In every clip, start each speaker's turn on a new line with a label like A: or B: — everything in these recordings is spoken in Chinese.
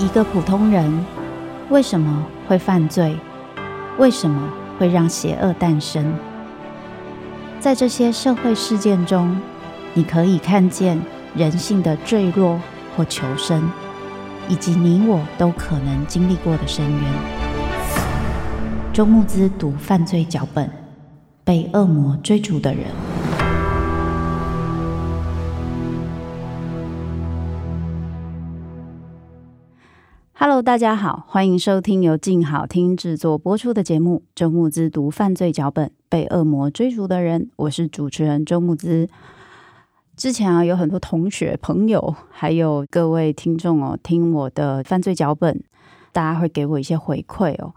A: 一个普通人为什么会犯罪？为什么会让邪恶诞生？在这些社会事件中，你可以看见人性的坠落或求生，以及你我都可能经历过的深渊。周慕姿读犯罪脚本，被恶魔追逐的人。Hello，大家好，欢迎收听由静好听制作播出的节目《周慕姿读犯罪脚本：被恶魔追逐的人》，我是主持人周慕姿。之前啊，有很多同学、朋友，还有各位听众哦，听我的犯罪脚本，大家会给我一些回馈哦。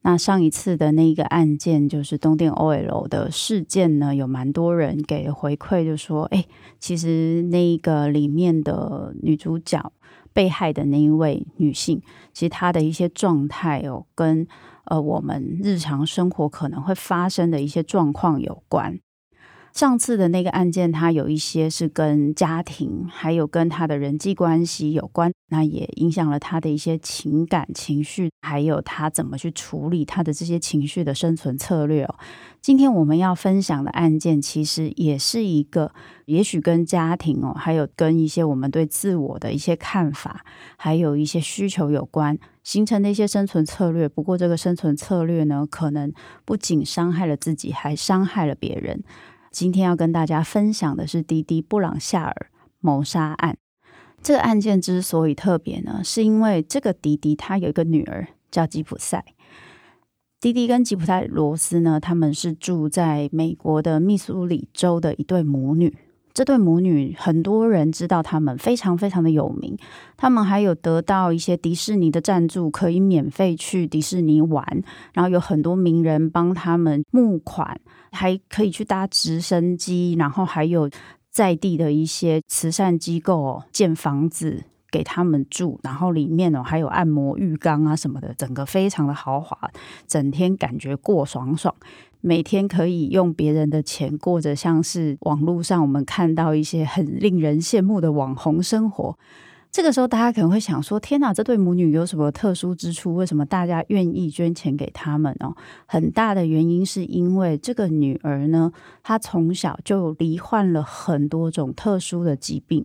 A: 那上一次的那一个案件，就是东电 OL 的事件呢，有蛮多人给回馈，就说：哎，其实那一个里面的女主角。被害的那一位女性，其实她的一些状态哦，跟呃我们日常生活可能会发生的一些状况有关。上次的那个案件，它有一些是跟家庭，还有跟他的人际关系有关，那也影响了他的一些情感情绪，还有他怎么去处理他的这些情绪的生存策略哦。今天我们要分享的案件，其实也是一个，也许跟家庭哦，还有跟一些我们对自我的一些看法，还有一些需求有关，形成的一些生存策略。不过，这个生存策略呢，可能不仅伤害了自己，还伤害了别人。今天要跟大家分享的是滴滴布朗夏尔谋杀案。这个案件之所以特别呢，是因为这个迪迪他有一个女儿叫吉普赛。迪迪跟吉普赛罗斯呢，他们是住在美国的密苏里州的一对母女。这对母女很多人知道，他们非常非常的有名。他们还有得到一些迪士尼的赞助，可以免费去迪士尼玩。然后有很多名人帮他们募款。还可以去搭直升机，然后还有在地的一些慈善机构，建房子给他们住，然后里面哦还有按摩浴缸啊什么的，整个非常的豪华，整天感觉过爽爽，每天可以用别人的钱过着像是网络上我们看到一些很令人羡慕的网红生活。这个时候，大家可能会想说：“天哪，这对母女有什么特殊之处？为什么大家愿意捐钱给他们呢？”很大的原因是因为这个女儿呢，她从小就罹患了很多种特殊的疾病，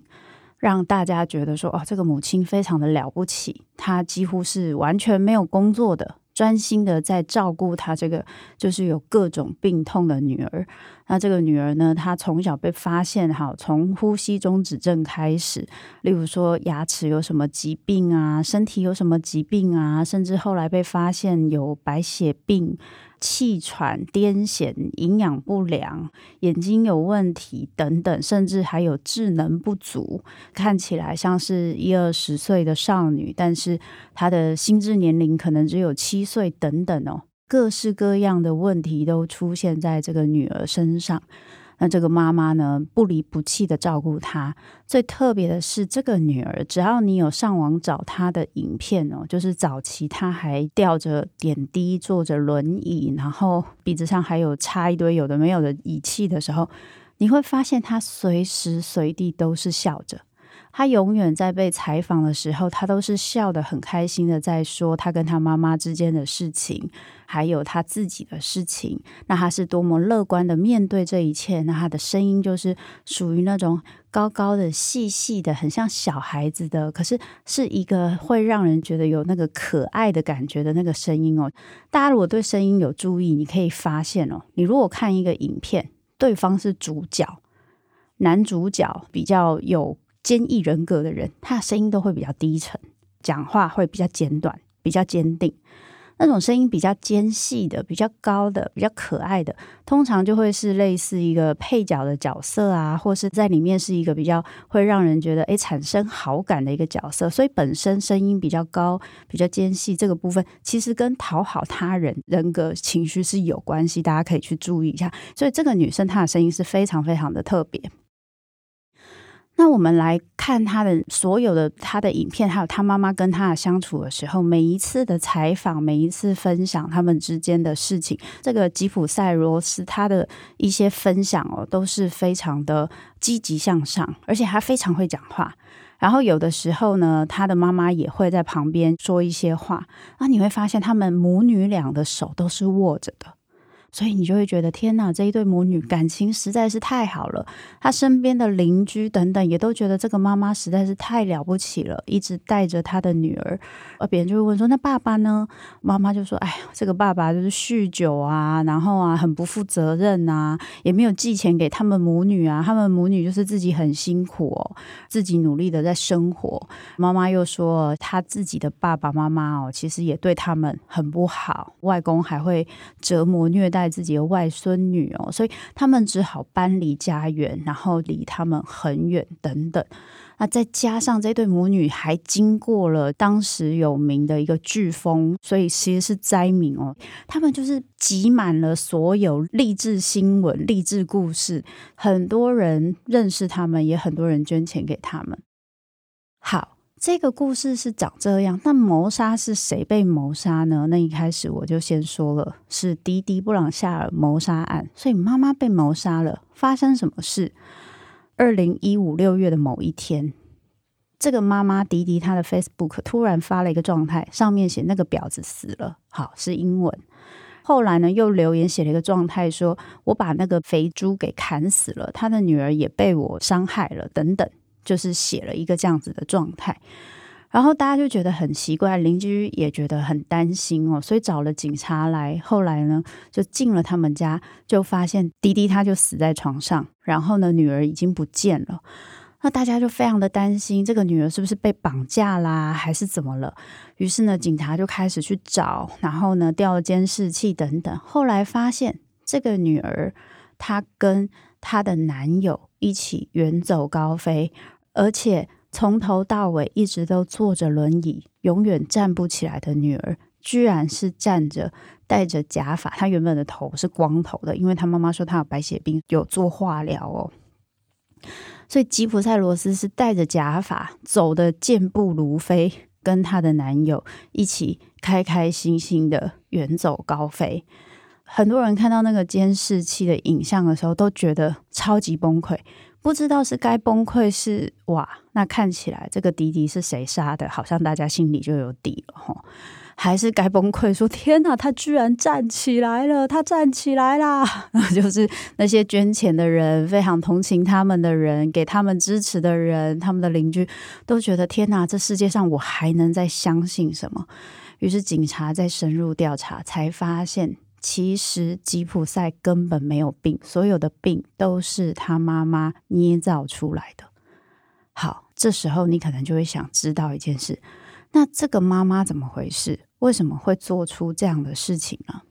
A: 让大家觉得说：“哦，这个母亲非常的了不起，她几乎是完全没有工作的。”专心的在照顾她这个就是有各种病痛的女儿。那这个女儿呢，她从小被发现，哈，从呼吸中止症开始，例如说牙齿有什么疾病啊，身体有什么疾病啊，甚至后来被发现有白血病。气喘、癫痫、营养不良、眼睛有问题等等，甚至还有智能不足，看起来像是一二十岁的少女，但是她的心智年龄可能只有七岁等等哦，各式各样的问题都出现在这个女儿身上。那这个妈妈呢，不离不弃的照顾她。最特别的是，这个女儿，只要你有上网找她的影片哦，就是早期她还吊着点滴，坐着轮椅，然后鼻子上还有插一堆有的没有的仪器的时候，你会发现她随时随地都是笑着。他永远在被采访的时候，他都是笑得很开心的，在说他跟他妈妈之间的事情，还有他自己的事情。那他是多么乐观的面对这一切。那他的声音就是属于那种高高的、细细的，很像小孩子的，可是是一个会让人觉得有那个可爱的感觉的那个声音哦。大家如果对声音有注意，你可以发现哦，你如果看一个影片，对方是主角，男主角比较有。坚毅人格的人，他的声音都会比较低沉，讲话会比较简短，比较坚定。那种声音比较尖细的、比较高的、比较可爱的，通常就会是类似一个配角的角色啊，或是在里面是一个比较会让人觉得诶产生好感的一个角色。所以本身声音比较高、比较尖细这个部分，其实跟讨好他人、人格、情绪是有关系。大家可以去注意一下。所以这个女生她的声音是非常非常的特别。那我们来看他的所有的他的影片，还有他妈妈跟他的相处的时候，每一次的采访，每一次分享他们之间的事情，这个吉普赛罗斯他的一些分享哦，都是非常的积极向上，而且他非常会讲话。然后有的时候呢，他的妈妈也会在旁边说一些话，那你会发现他们母女俩的手都是握着的。所以你就会觉得天哪，这一对母女感情实在是太好了。她身边的邻居等等也都觉得这个妈妈实在是太了不起了，一直带着她的女儿。而别人就会问说：“那爸爸呢？”妈妈就说：“哎呀，这个爸爸就是酗酒啊，然后啊很不负责任啊，也没有寄钱给他们母女啊。他们母女就是自己很辛苦哦，自己努力的在生活。”妈妈又说：“他自己的爸爸妈妈哦，其实也对他们很不好，外公还会折磨虐待。”自己的外孙女哦，所以他们只好搬离家园，然后离他们很远等等。那再加上这对母女还经过了当时有名的一个飓风，所以其实是灾民哦。他们就是挤满了所有励志新闻、励志故事，很多人认识他们，也很多人捐钱给他们。好。这个故事是长这样，那谋杀是谁被谋杀呢？那一开始我就先说了，是迪迪布朗夏尔谋杀案，所以妈妈被谋杀了。发生什么事？二零一五六月的某一天，这个妈妈迪迪她的 Facebook 突然发了一个状态，上面写那个婊子死了，好，是英文。后来呢，又留言写了一个状态，说我把那个肥猪给砍死了，他的女儿也被我伤害了，等等。就是写了一个这样子的状态，然后大家就觉得很奇怪，邻居也觉得很担心哦，所以找了警察来。后来呢，就进了他们家，就发现滴滴他就死在床上，然后呢，女儿已经不见了。那大家就非常的担心，这个女儿是不是被绑架啦，还是怎么了？于是呢，警察就开始去找，然后呢，调了监视器等等。后来发现这个女儿她跟她的男友一起远走高飞。而且从头到尾一直都坐着轮椅，永远站不起来的女儿，居然是站着，戴着假发。她原本的头是光头的，因为她妈妈说她有白血病，有做化疗哦。所以吉普赛罗斯是戴着假发，走得健步如飞，跟她的男友一起开开心心的远走高飞。很多人看到那个监视器的影像的时候，都觉得超级崩溃。不知道是该崩溃是哇，那看起来这个迪迪是谁杀的？好像大家心里就有底了吼，还是该崩溃说天哪，他居然站起来了，他站起来啦！就是那些捐钱的人，非常同情他们的人，给他们支持的人，他们的邻居都觉得天哪，这世界上我还能再相信什么？于是警察在深入调查，才发现。其实吉普赛根本没有病，所有的病都是他妈妈捏造出来的。好，这时候你可能就会想知道一件事：那这个妈妈怎么回事？为什么会做出这样的事情呢？